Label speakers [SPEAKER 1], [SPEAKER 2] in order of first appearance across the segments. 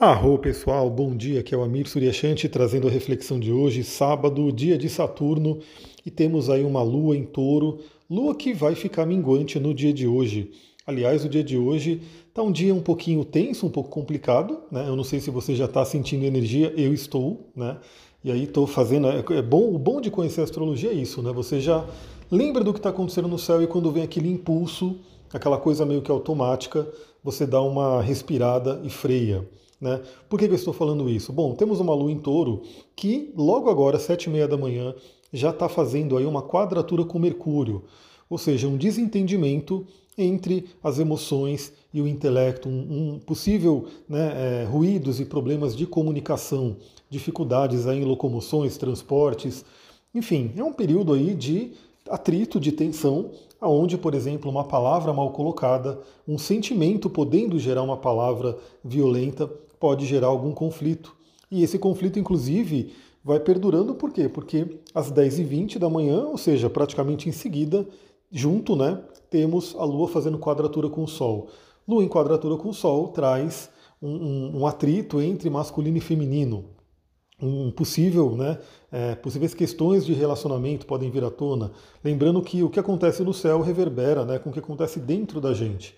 [SPEAKER 1] Arro pessoal, bom dia, aqui é o Amir Suryashanti trazendo a reflexão de hoje, sábado, dia de Saturno, e temos aí uma lua em touro, lua que vai ficar minguante no dia de hoje. Aliás, o dia de hoje está um dia um pouquinho tenso, um pouco complicado, né? Eu não sei se você já está sentindo energia, eu estou, né? E aí estou fazendo. É, é bom, o bom de conhecer a astrologia é isso, né? Você já lembra do que está acontecendo no céu e quando vem aquele impulso, aquela coisa meio que automática, você dá uma respirada e freia. Né? Por que, que eu estou falando isso? Bom, temos uma lua em touro que logo agora, sete e meia da manhã, já está fazendo aí uma quadratura com Mercúrio, ou seja, um desentendimento entre as emoções e o intelecto, um, um possível né, é, ruídos e problemas de comunicação, dificuldades aí em locomoções, transportes, enfim, é um período aí de atrito, de tensão, aonde, por exemplo, uma palavra mal colocada, um sentimento podendo gerar uma palavra violenta, pode gerar algum conflito. E esse conflito, inclusive, vai perdurando por quê? Porque às 10h20 da manhã, ou seja, praticamente em seguida, junto, né, temos a Lua fazendo quadratura com o Sol. Lua em quadratura com o Sol traz um, um, um atrito entre masculino e feminino. Um possível, né, é, possíveis questões de relacionamento podem vir à tona. Lembrando que o que acontece no céu reverbera né, com o que acontece dentro da gente.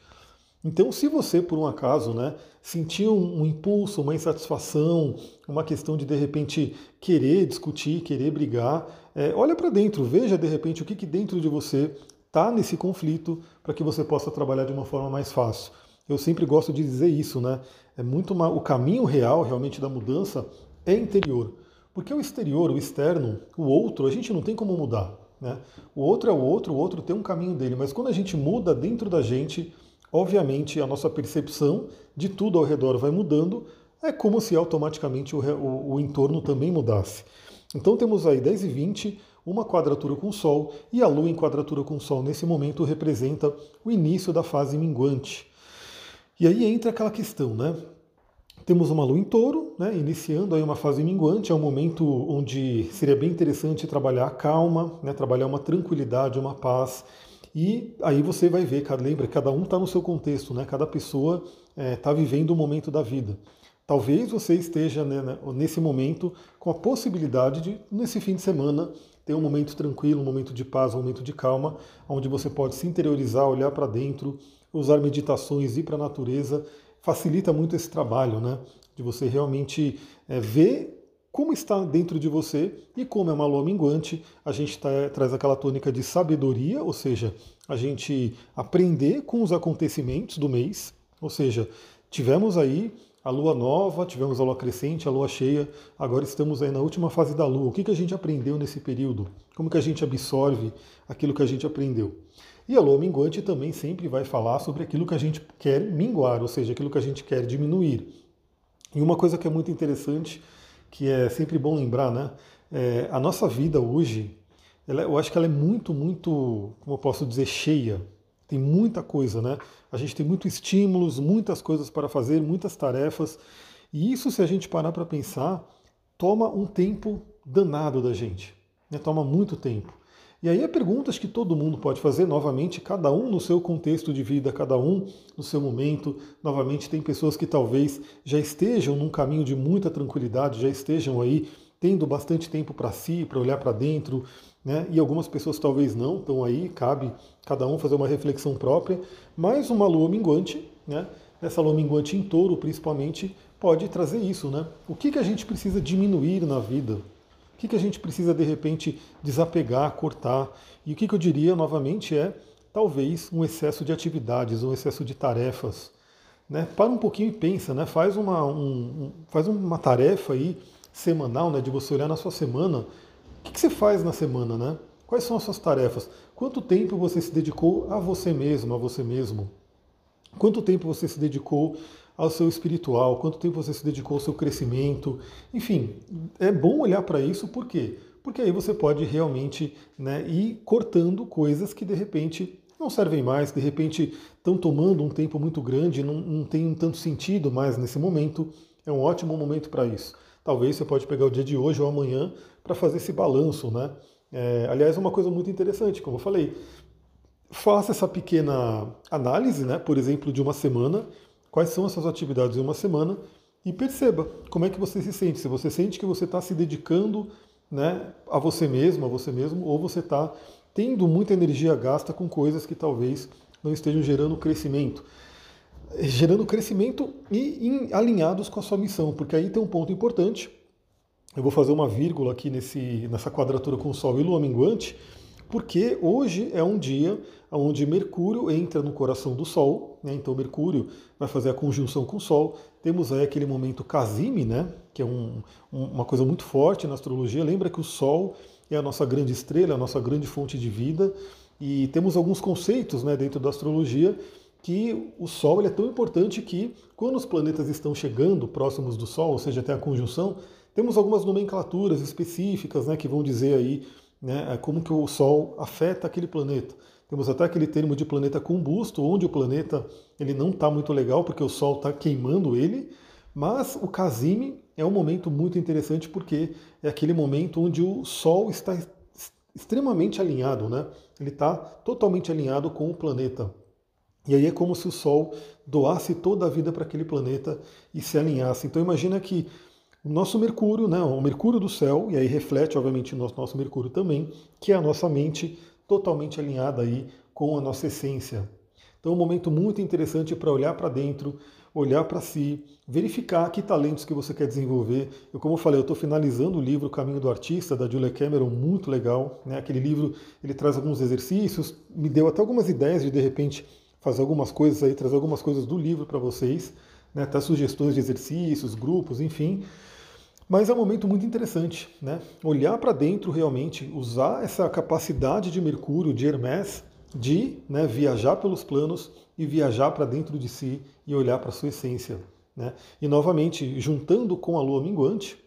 [SPEAKER 1] Então, se você, por um acaso, né, sentiu um, impulso, uma insatisfação, uma questão de de repente querer discutir, querer brigar, é, olha para dentro, veja de repente o que, que dentro de você está nesse conflito para que você possa trabalhar de uma forma mais fácil. Eu sempre gosto de dizer isso, né? É muito uma, o caminho real realmente da mudança é interior. Porque o exterior, o externo, o outro, a gente não tem como mudar. Né? O outro é o outro, o outro tem um caminho dele, mas quando a gente muda dentro da gente, obviamente a nossa percepção de tudo ao redor vai mudando, é como se automaticamente o, o, o entorno também mudasse. Então temos aí 10 e 20, uma quadratura com o Sol, e a Lua em quadratura com o Sol nesse momento representa o início da fase minguante. E aí entra aquela questão, né? Temos uma lua em touro, né, iniciando aí uma fase minguante, é um momento onde seria bem interessante trabalhar a calma, né, trabalhar uma tranquilidade, uma paz, e aí você vai ver, lembra, cada um está no seu contexto, né? cada pessoa está é, vivendo um momento da vida. Talvez você esteja né, né, nesse momento com a possibilidade de, nesse fim de semana, ter um momento tranquilo, um momento de paz, um momento de calma, onde você pode se interiorizar, olhar para dentro, usar meditações, ir para a natureza. Facilita muito esse trabalho, né? De você realmente é, ver como está dentro de você e como é uma lua minguante, a gente tá, traz aquela tônica de sabedoria, ou seja, a gente aprender com os acontecimentos do mês, ou seja, tivemos aí a lua nova, tivemos a lua crescente, a lua cheia, agora estamos aí na última fase da lua. O que, que a gente aprendeu nesse período? Como que a gente absorve aquilo que a gente aprendeu? E a lua minguante também sempre vai falar sobre aquilo que a gente quer minguar, ou seja, aquilo que a gente quer diminuir. E uma coisa que é muito interessante que é sempre bom lembrar, né? É, a nossa vida hoje, ela, eu acho que ela é muito, muito, como eu posso dizer, cheia. Tem muita coisa, né? A gente tem muitos estímulos, muitas coisas para fazer, muitas tarefas. E isso, se a gente parar para pensar, toma um tempo danado da gente. Né? Toma muito tempo. E aí é perguntas que todo mundo pode fazer, novamente, cada um no seu contexto de vida, cada um no seu momento. Novamente, tem pessoas que talvez já estejam num caminho de muita tranquilidade, já estejam aí tendo bastante tempo para si, para olhar para dentro, né? E algumas pessoas talvez não, então aí cabe cada um fazer uma reflexão própria. Mas uma lua minguante, né? Essa lua minguante em touro, principalmente, pode trazer isso, né? O que, que a gente precisa diminuir na vida? Que, que a gente precisa de repente desapegar, cortar? E o que, que eu diria novamente é talvez um excesso de atividades, um excesso de tarefas. Né? Para um pouquinho e pensa, né? faz, uma, um, faz uma tarefa aí semanal, né? de você olhar na sua semana. O que, que você faz na semana? Né? Quais são as suas tarefas? Quanto tempo você se dedicou a você mesmo, a você mesmo? Quanto tempo você se dedicou ao seu espiritual, quanto tempo você se dedicou ao seu crescimento. Enfim, é bom olhar para isso, por quê? Porque aí você pode realmente né, ir cortando coisas que de repente não servem mais, de repente estão tomando um tempo muito grande, não, não tem tanto sentido mais nesse momento. É um ótimo momento para isso. Talvez você pode pegar o dia de hoje ou amanhã para fazer esse balanço, né? É, aliás, uma coisa muito interessante, como eu falei. Faça essa pequena análise, né? Por exemplo, de uma semana, quais são as suas atividades em uma semana e perceba como é que você se sente. Se você sente que você está se dedicando né, a você mesmo, a você mesmo, ou você está tendo muita energia gasta com coisas que talvez não estejam gerando crescimento. Gerando crescimento e em, alinhados com a sua missão, porque aí tem um ponto importante. Eu vou fazer uma vírgula aqui nesse, nessa quadratura com Sol e Lua minguante, porque hoje é um dia onde Mercúrio entra no coração do Sol, né? então Mercúrio vai fazer a conjunção com o Sol. Temos aí aquele momento Casime, né? que é um, uma coisa muito forte na astrologia. Lembra que o Sol é a nossa grande estrela, a nossa grande fonte de vida, e temos alguns conceitos né, dentro da astrologia que o Sol é tão importante que quando os planetas estão chegando próximos do Sol, ou seja, até a conjunção, temos algumas nomenclaturas específicas né, que vão dizer aí né, como que o Sol afeta aquele planeta. Temos até aquele termo de planeta combusto, onde o planeta ele não está muito legal porque o Sol está queimando ele, mas o Casime é um momento muito interessante porque é aquele momento onde o Sol está extremamente alinhado, né? Ele está totalmente alinhado com o planeta. E aí é como se o Sol doasse toda a vida para aquele planeta e se alinhasse. Então imagina que o nosso Mercúrio, né, o Mercúrio do céu, e aí reflete, obviamente, o nosso, nosso Mercúrio também, que é a nossa mente totalmente alinhada aí com a nossa essência. Então, é um momento muito interessante para olhar para dentro, olhar para si, verificar que talentos que você quer desenvolver. Eu, como eu falei, eu estou finalizando o livro Caminho do Artista, da Julia Cameron, muito legal. Né? Aquele livro, ele traz alguns exercícios, me deu até algumas ideias de, de repente, fazer algumas coisas aí, trazer algumas coisas do livro para vocês, né? até sugestões de exercícios, grupos, enfim. Mas é um momento muito interessante, né? Olhar para dentro realmente, usar essa capacidade de Mercúrio, de Hermes, de né, viajar pelos planos e viajar para dentro de si e olhar para a sua essência. Né? E novamente, juntando com a lua minguante,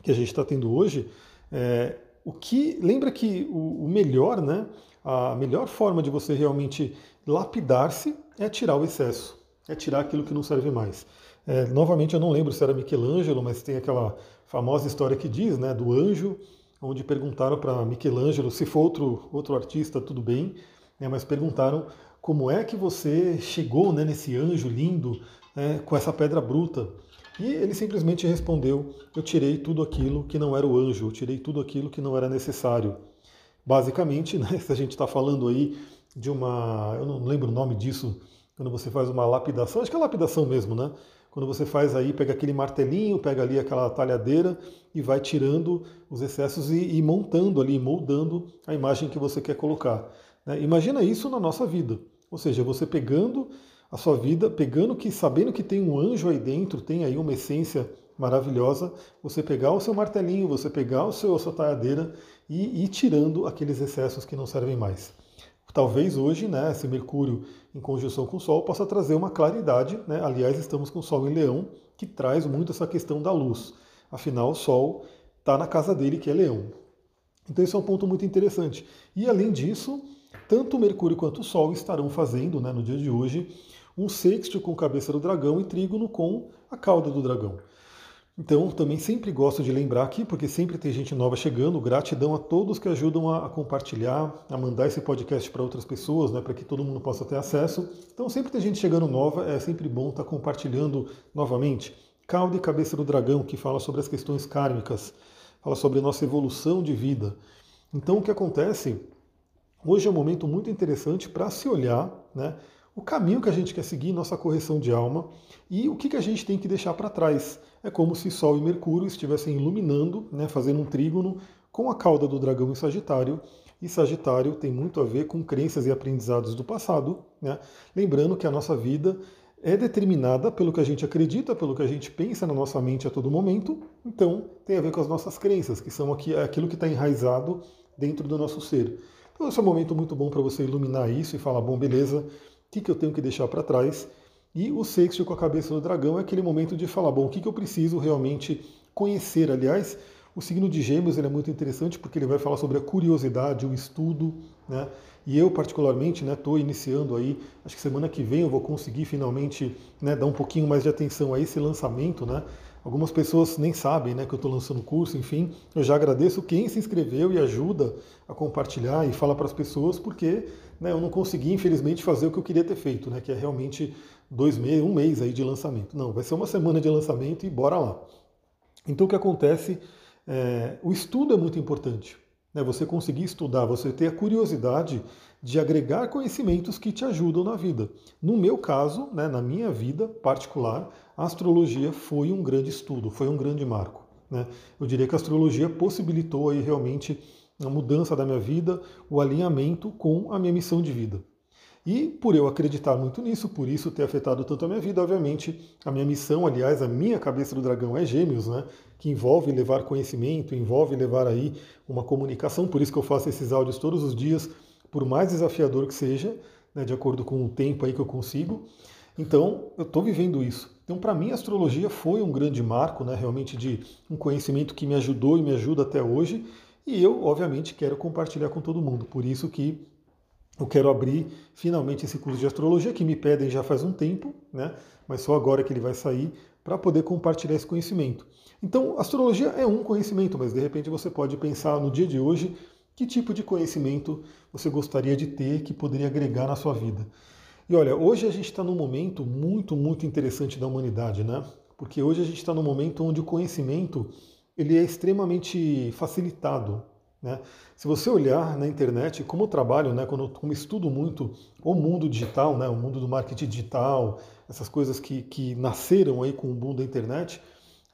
[SPEAKER 1] que a gente está tendo hoje, é, o que lembra que o, o, melhor, né, a melhor forma de você realmente lapidar-se é tirar o excesso, é tirar aquilo que não serve mais. É, novamente, eu não lembro se era Michelangelo, mas tem aquela famosa história que diz, né, do anjo, onde perguntaram para Michelangelo, se for outro, outro artista, tudo bem, né, mas perguntaram como é que você chegou né, nesse anjo lindo né, com essa pedra bruta. E ele simplesmente respondeu: Eu tirei tudo aquilo que não era o anjo, eu tirei tudo aquilo que não era necessário. Basicamente, né, se a gente está falando aí de uma. Eu não lembro o nome disso, quando você faz uma lapidação, acho que é lapidação mesmo, né? Quando você faz aí, pega aquele martelinho, pega ali aquela talhadeira e vai tirando os excessos e, e montando ali, moldando a imagem que você quer colocar. Né? Imagina isso na nossa vida. Ou seja, você pegando a sua vida, pegando que, sabendo que tem um anjo aí dentro, tem aí uma essência maravilhosa, você pegar o seu martelinho, você pegar o seu, a sua talhadeira e ir tirando aqueles excessos que não servem mais. Talvez hoje, né, esse Mercúrio em conjunção com o Sol possa trazer uma claridade. Né? Aliás, estamos com o Sol em Leão, que traz muito essa questão da luz. Afinal, o Sol está na casa dele, que é Leão. Então, esse é um ponto muito interessante. E além disso, tanto o Mercúrio quanto o Sol estarão fazendo, né, no dia de hoje, um sexto com cabeça do dragão e trígono com a cauda do dragão. Então, também sempre gosto de lembrar aqui, porque sempre tem gente nova chegando. Gratidão a todos que ajudam a, compartilhar, a mandar esse podcast para outras pessoas, né, para que todo mundo possa ter acesso. Então, sempre tem gente chegando nova, é sempre bom estar tá compartilhando novamente. Cauda e Cabeça do Dragão, que fala sobre as questões kármicas, fala sobre a nossa evolução de vida. Então, o que acontece? Hoje é um momento muito interessante para se olhar, né? o caminho que a gente quer seguir, nossa correção de alma e o que, que a gente tem que deixar para trás. É como se Sol e Mercúrio estivessem iluminando, né, fazendo um trígono com a cauda do dragão em Sagitário. E Sagitário tem muito a ver com crenças e aprendizados do passado. Né? Lembrando que a nossa vida é determinada pelo que a gente acredita, pelo que a gente pensa na nossa mente a todo momento. Então, tem a ver com as nossas crenças, que são aquilo que está enraizado dentro do nosso ser. Então, esse é um momento muito bom para você iluminar isso e falar: bom, beleza, o que, que eu tenho que deixar para trás. E o sexto com a cabeça do dragão é aquele momento de falar, bom, o que, que eu preciso realmente conhecer. Aliás, o signo de Gêmeos ele é muito interessante porque ele vai falar sobre a curiosidade, o estudo, né? E eu particularmente, estou né, iniciando aí, acho que semana que vem eu vou conseguir finalmente né, dar um pouquinho mais de atenção a esse lançamento, né? Algumas pessoas nem sabem né, que eu estou lançando o curso, enfim. Eu já agradeço quem se inscreveu e ajuda a compartilhar e fala para as pessoas, porque né, eu não consegui, infelizmente, fazer o que eu queria ter feito, né, que é realmente dois meses, um mês aí de lançamento. Não, vai ser uma semana de lançamento e bora lá. Então o que acontece? É, o estudo é muito importante. Né? Você conseguir estudar, você ter a curiosidade de agregar conhecimentos que te ajudam na vida. No meu caso, né, na minha vida particular, a astrologia foi um grande estudo, foi um grande marco. Né? Eu diria que a astrologia possibilitou aí realmente a mudança da minha vida, o alinhamento com a minha missão de vida. E por eu acreditar muito nisso, por isso ter afetado tanto a minha vida, obviamente, a minha missão, aliás, a minha cabeça do dragão é gêmeos, né? Que envolve levar conhecimento, envolve levar aí uma comunicação, por isso que eu faço esses áudios todos os dias, por mais desafiador que seja, né, de acordo com o tempo aí que eu consigo. Então, eu estou vivendo isso. Então, para mim, a astrologia foi um grande marco, né, realmente de um conhecimento que me ajudou e me ajuda até hoje. E eu, obviamente, quero compartilhar com todo mundo. Por isso que eu quero abrir finalmente esse curso de astrologia que me pedem já faz um tempo, né? Mas só agora que ele vai sair para poder compartilhar esse conhecimento. Então, astrologia é um conhecimento, mas de repente você pode pensar no dia de hoje que tipo de conhecimento você gostaria de ter que poderia agregar na sua vida. E olha, hoje a gente está num momento muito, muito interessante da humanidade, né? Porque hoje a gente está num momento onde o conhecimento ele é extremamente facilitado. Né? Se você olhar na internet, como eu trabalho, né, quando eu estudo muito o mundo digital, né, o mundo do marketing digital, essas coisas que, que nasceram aí com o boom da internet,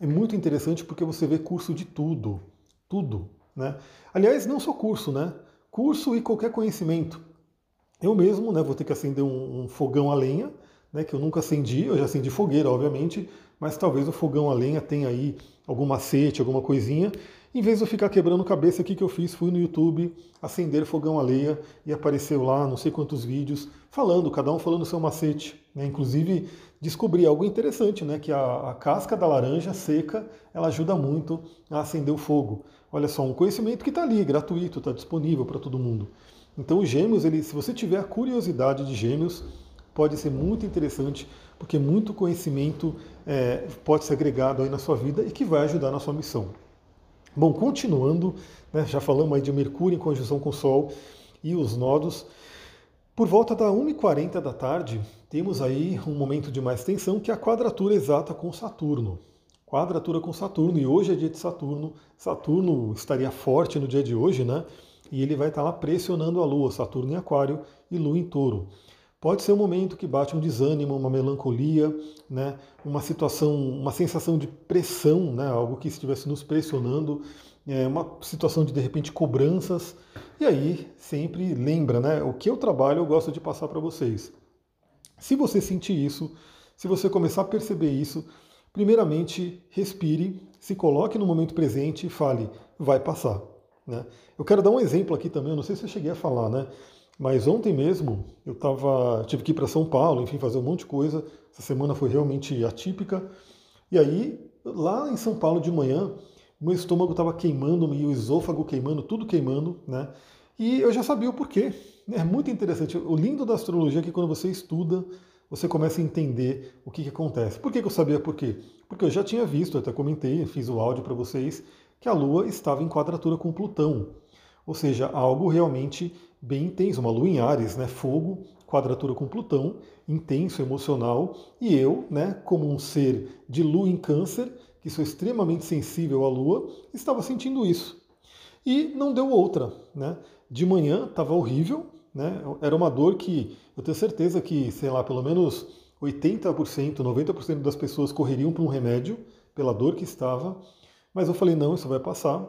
[SPEAKER 1] é muito interessante porque você vê curso de tudo, tudo. Né? Aliás, não só curso, né? Curso e qualquer conhecimento. Eu mesmo né, vou ter que acender um, um fogão a lenha, né, que eu nunca acendi, eu já acendi fogueira, obviamente, mas talvez o fogão a lenha tenha aí algum macete, alguma coisinha, em vez de eu ficar quebrando cabeça, o que, eu fiz? Fui no YouTube, acender fogão a lenha e apareceu lá não sei quantos vídeos falando, cada um falando o seu macete. Né? Inclusive descobri algo interessante, né? que a, a, casca da laranja seca ela ajuda muito a acender o fogo. Olha só, um conhecimento que está ali, gratuito, está disponível para todo mundo. Então os gêmeos, ele, se você tiver a curiosidade de gêmeos, pode ser muito interessante, porque muito conhecimento é, pode ser agregado aí na sua vida e que vai ajudar na sua missão. Bom, continuando, né, já falamos aí de Mercúrio em conjunção com o Sol e os nodos. Por volta da 1h40 da tarde, temos aí um momento de mais tensão, que é a quadratura exata com Saturno. Quadratura com Saturno, e hoje é dia de Saturno. Saturno estaria forte no dia de hoje, né? E ele vai estar lá pressionando a Lua, Saturno em Aquário e Lua em Touro. Pode ser um momento que bate um desânimo, uma melancolia, né, uma situação, uma sensação de pressão, né, algo que estivesse nos pressionando, é, uma situação de de repente cobranças. E aí sempre lembra, né, o que eu trabalho eu gosto de passar para vocês. Se você sentir isso, se você começar a perceber isso, primeiramente respire, se coloque no momento presente e fale, vai passar. Né? Eu quero dar um exemplo aqui também, eu não sei se eu cheguei a falar, né? Mas ontem mesmo eu tava, tive que ir para São Paulo, enfim, fazer um monte de coisa. Essa semana foi realmente atípica. E aí, lá em São Paulo de manhã, meu estômago estava queimando, o esôfago queimando, tudo queimando, né? E eu já sabia o porquê. É muito interessante. O lindo da astrologia é que quando você estuda, você começa a entender o que, que acontece. Por que, que eu sabia por quê? Porque eu já tinha visto, até comentei, fiz o áudio para vocês, que a Lua estava em quadratura com Plutão. Ou seja, algo realmente bem intenso, uma lua em Ares, né? Fogo, quadratura com Plutão, intenso, emocional, e eu, né, como um ser de lua em câncer, que sou extremamente sensível à lua, estava sentindo isso. E não deu outra, né? De manhã estava horrível, né? Era uma dor que eu tenho certeza que, sei lá, pelo menos 80%, 90% das pessoas correriam para um remédio pela dor que estava, mas eu falei, não, isso vai passar.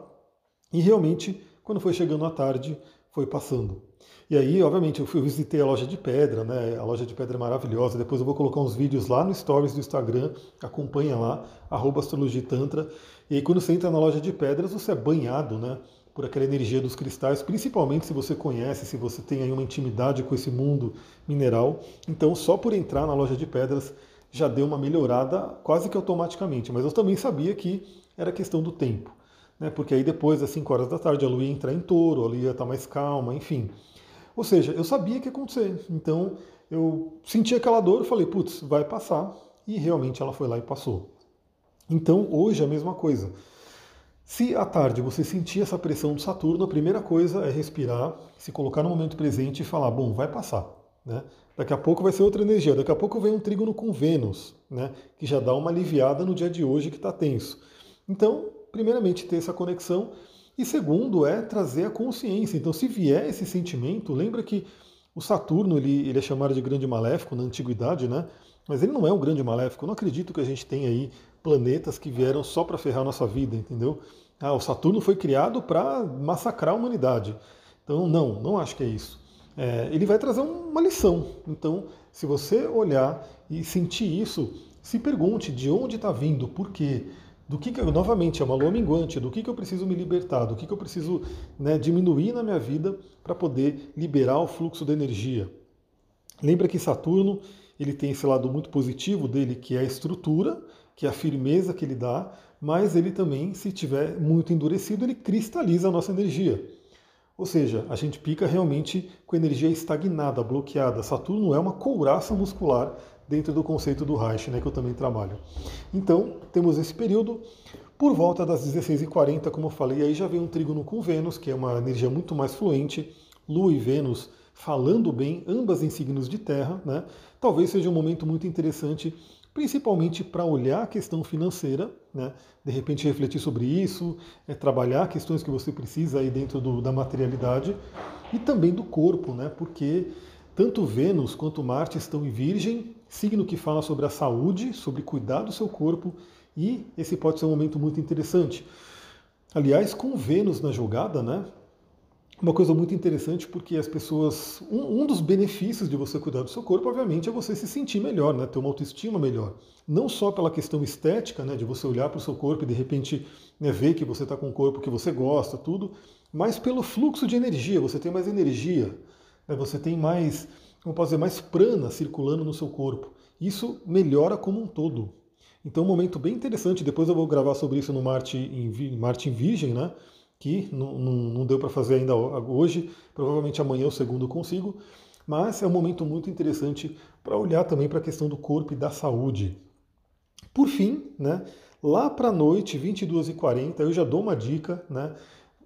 [SPEAKER 1] E realmente quando foi chegando à tarde, foi passando. E aí, obviamente, eu fui visitei a loja de pedra, né? A loja de pedra é maravilhosa. Depois eu vou colocar uns vídeos lá no Stories do Instagram. Acompanha lá, arroba astrologia tantra. E aí, quando você entra na loja de pedras, você é banhado, né? Por aquela energia dos cristais, principalmente se você conhece, se você tem aí uma intimidade com esse mundo mineral. Então, só por entrar na loja de pedras já deu uma melhorada quase que automaticamente. Mas eu também sabia que era questão do tempo né? porque aí depois das 5 horas da tarde a lua ia entrar em touro, a lua ia estar mais calma, enfim. Ou seja, eu sabia que ia acontecer, então eu senti aquela dor falei, putz, vai passar, e realmente ela foi lá e passou. Então hoje é a mesma coisa. Se à tarde você sentir essa pressão do Saturno, a primeira coisa é respirar, se colocar no momento presente e falar, bom, vai passar. Né? Daqui a pouco vai ser outra energia. Daqui a pouco vem um trígono com Vênus, né? Que já dá uma aliviada no dia de hoje que está tenso. Então, primeiramente, ter essa conexão. E segundo, é trazer a consciência. Então, se vier esse sentimento, lembra que o Saturno ele, ele é chamado de grande maléfico na antiguidade, né? Mas ele não é um grande maléfico. Eu não acredito que a gente tenha aí planetas que vieram só para ferrar nossa vida, entendeu? Ah, o Saturno foi criado para massacrar a humanidade. Então, não, não acho que é isso é, ele vai trazer uma lição. Então, se você olhar e sentir isso, se pergunte de onde está vindo, por quê, do que, que eu, novamente, é uma lua minguante, do que, que eu preciso me libertar, do que, que eu preciso né, diminuir na minha vida para poder liberar o fluxo da energia. Lembra que Saturno ele tem esse lado muito positivo dele, que é a estrutura, que é a firmeza que ele dá, mas ele também, se tiver muito endurecido, ele cristaliza a nossa energia. Ou seja, a gente fica realmente com energia estagnada, bloqueada. Saturno é uma couraça muscular dentro do conceito do Reich, né, que eu também trabalho. Então, temos esse período. Por volta das 16h40, como eu falei, aí já vem um trígono com Vênus, que é uma energia muito mais fluente. Lua e Vênus falando bem, ambas em signos de terra. Né? Talvez seja um momento muito interessante principalmente para olhar a questão financeira, né? de repente refletir sobre isso, é, trabalhar questões que você precisa aí dentro do, da materialidade e também do corpo, né? porque tanto Vênus quanto Marte estão em Virgem, signo que fala sobre a saúde, sobre cuidar do seu corpo, e esse pode ser um momento muito interessante. Aliás, com Vênus na jogada, né? uma coisa muito interessante porque as pessoas. Um, um, dos benefícios de você cuidar do seu corpo, obviamente, é você se sentir melhor, né? ter uma autoestima melhor. Não só pela questão estética, né? de você olhar para o seu corpo e de repente né, ver que você está com um corpo que você gosta, tudo, mas pelo fluxo de energia. Você tem mais energia, né? você tem mais, como posso dizer, mais prana circulando no seu corpo. Isso melhora como um todo. Então, um momento bem interessante. Depois eu vou gravar sobre isso no Marte em, Marte em Virgem, né? que não, não, não deu para fazer ainda hoje, provavelmente amanhã o segundo consigo, mas é um momento muito interessante para olhar também para a questão do corpo e da saúde. Por fim, né, lá para a noite, 22h40, eu já dou uma dica, né,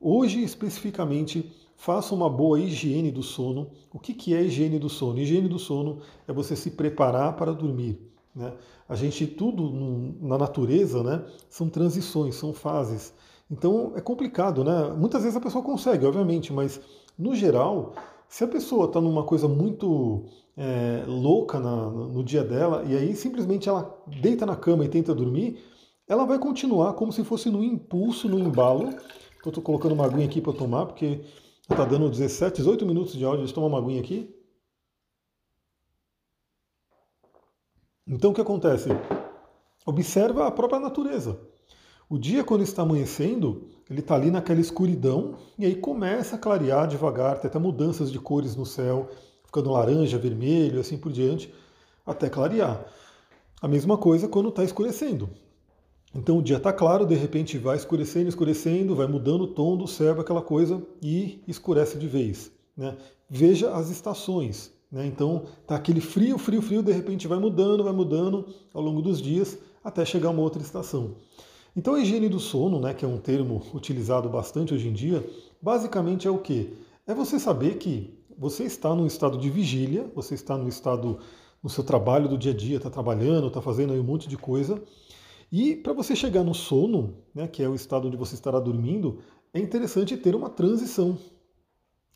[SPEAKER 1] hoje especificamente, faça uma boa higiene do sono. O que, que é higiene do sono? Higiene do sono é você se preparar para dormir. Né? A gente, tudo na natureza, né, são transições, são fases. Então é complicado, né? Muitas vezes a pessoa consegue, obviamente, mas no geral, se a pessoa está numa coisa muito é, louca na, no dia dela e aí simplesmente ela deita na cama e tenta dormir, ela vai continuar como se fosse no impulso, no embalo. Estou colocando uma aguinha aqui para tomar, porque está dando 17, 18 minutos de áudio, deixa eu tomar uma aguinha aqui. Então o que acontece? Observa a própria natureza. O dia, quando está amanhecendo, ele está ali naquela escuridão e aí começa a clarear devagar, tem até mudanças de cores no céu, ficando laranja, vermelho, assim por diante, até clarear. A mesma coisa quando está escurecendo. Então o dia está claro, de repente vai escurecendo, escurecendo, vai mudando o tom do céu, aquela coisa, e escurece de vez. Né? Veja as estações. Né? Então tá aquele frio, frio, frio, de repente vai mudando, vai mudando ao longo dos dias, até chegar uma outra estação. Então a higiene do sono, né, que é um termo utilizado bastante hoje em dia, basicamente é o que? É você saber que você está num estado de vigília, você está no estado no seu trabalho do dia a dia, está trabalhando, está fazendo aí um monte de coisa. E para você chegar no sono, né, que é o estado onde você estará dormindo, é interessante ter uma transição.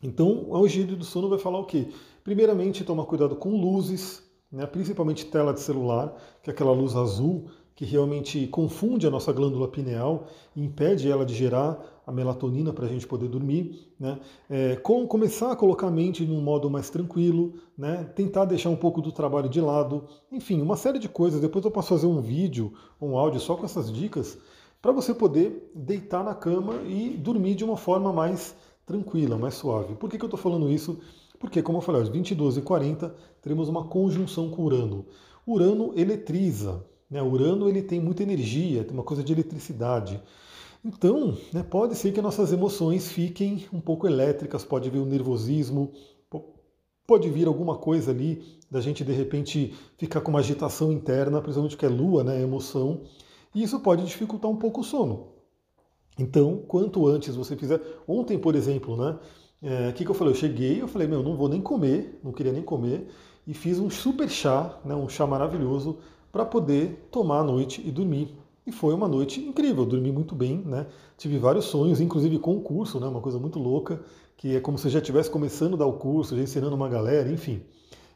[SPEAKER 1] Então a higiene do sono vai falar o quê? Primeiramente, tomar cuidado com luzes, né, principalmente tela de celular, que é aquela luz azul que realmente confunde a nossa glândula pineal e impede ela de gerar a melatonina para a gente poder dormir, né? É, com, começar a colocar a mente num modo mais tranquilo, né? tentar deixar um pouco do trabalho de lado, enfim, uma série de coisas. Depois eu posso fazer um vídeo, um áudio só com essas dicas, para você poder deitar na cama e dormir de uma forma mais tranquila, mais suave. Por que, que eu estou falando isso? Porque, como eu falei, aos 22 e 40 teremos uma conjunção com Urano. Urano eletriza, né? Urano ele tem muita energia, tem uma coisa de eletricidade. Então, né, pode ser que nossas emoções fiquem um pouco elétricas, pode vir o nervosismo, pode vir alguma coisa ali da gente de repente ficar com uma agitação interna, principalmente que é lua, né, emoção, e isso pode dificultar um pouco o sono. Então, quanto antes você fizer. Ontem, por exemplo, né? O é, que, que eu falei? Eu cheguei, eu falei, meu, não vou nem comer, não queria nem comer. e fiz um super chá, né, um chá maravilhoso, para poder tomar à noite e dormir. E foi uma noite incrível, dormi muito bem, né? Tive vários sonhos, inclusive com o curso, né? Uma coisa muito louca, que é como se já estivesse começando a dar o curso, já ensinando uma galera, enfim.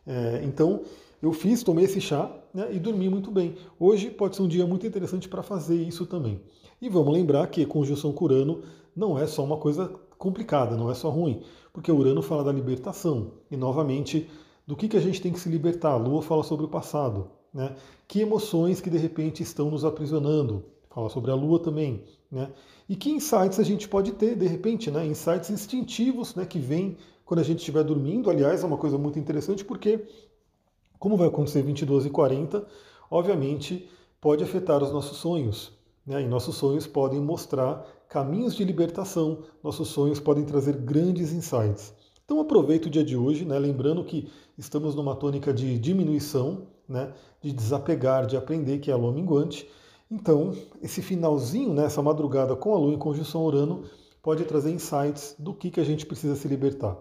[SPEAKER 1] É, então, eu fiz, tomei esse chá né, e dormi muito bem. Hoje pode ser um dia muito interessante para fazer isso também. E vamos lembrar que conjunção com Urano não é só uma coisa complicada, não é só ruim, porque Urano fala da libertação e, novamente, do que, que a gente tem que se libertar. A Lua fala sobre o passado, né? Que emoções que de repente estão nos aprisionando? Fala sobre a Lua também. Né? E que insights a gente pode ter, de repente, né? insights instintivos né? que vêm quando a gente estiver dormindo. Aliás, é uma coisa muito interessante porque, como vai acontecer 22 e 40, obviamente pode afetar os nossos sonhos. Né? E nossos sonhos podem mostrar caminhos de libertação, nossos sonhos podem trazer grandes insights. Então aproveita o dia de hoje, né? lembrando que estamos numa tônica de diminuição, né? de desapegar, de aprender, que é a lua minguante. Então, esse finalzinho, né? essa madrugada com a lua em conjunção Urano, pode trazer insights do que, que a gente precisa se libertar.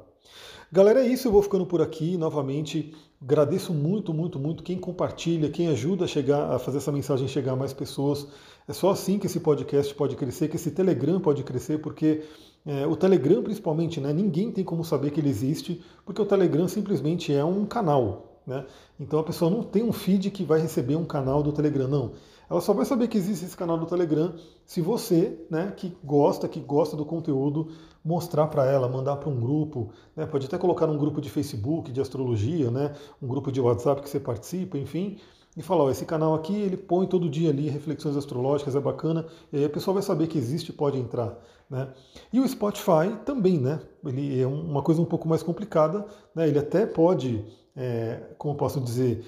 [SPEAKER 1] Galera, é isso, eu vou ficando por aqui. Novamente, agradeço muito, muito, muito quem compartilha, quem ajuda a chegar, a fazer essa mensagem chegar a mais pessoas. É só assim que esse podcast pode crescer, que esse Telegram pode crescer, porque é, o Telegram, principalmente, né, ninguém tem como saber que ele existe, porque o Telegram simplesmente é um canal. Né? Então a pessoa não tem um feed que vai receber um canal do Telegram, não. Ela só vai saber que existe esse canal do Telegram se você, né, que gosta, que gosta do conteúdo, mostrar para ela, mandar para um grupo, né, pode até colocar num grupo de Facebook de astrologia, né, um grupo de WhatsApp que você participa, enfim, e falar, ó, esse canal aqui ele põe todo dia ali reflexões astrológicas, é bacana, e aí a pessoa vai saber que existe pode entrar. Né? E o Spotify também, né? Ele é uma coisa um pouco mais complicada, né? Ele até pode, é, como posso dizer,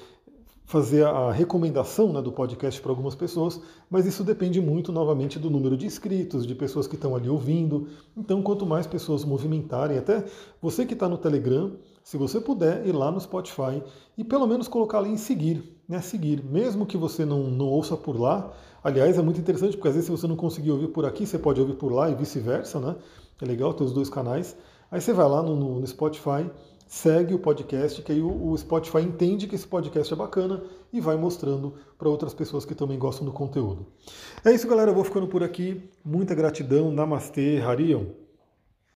[SPEAKER 1] fazer a recomendação né, do podcast para algumas pessoas, mas isso depende muito, novamente, do número de inscritos, de pessoas que estão ali ouvindo. Então, quanto mais pessoas movimentarem, até você que está no Telegram, se você puder ir lá no Spotify e pelo menos colocar ali em seguir, né? Seguir, mesmo que você não, não ouça por lá. Aliás, é muito interessante porque às vezes se você não conseguir ouvir por aqui, você pode ouvir por lá e vice-versa, né? É legal ter os dois canais. Aí você vai lá no, no, no Spotify, segue o podcast, que aí o, Spotify entende que esse podcast é bacana e vai mostrando para outras pessoas que também gostam do conteúdo. É isso, galera. Eu vou ficando por aqui. Muita gratidão. Namastê, Harion.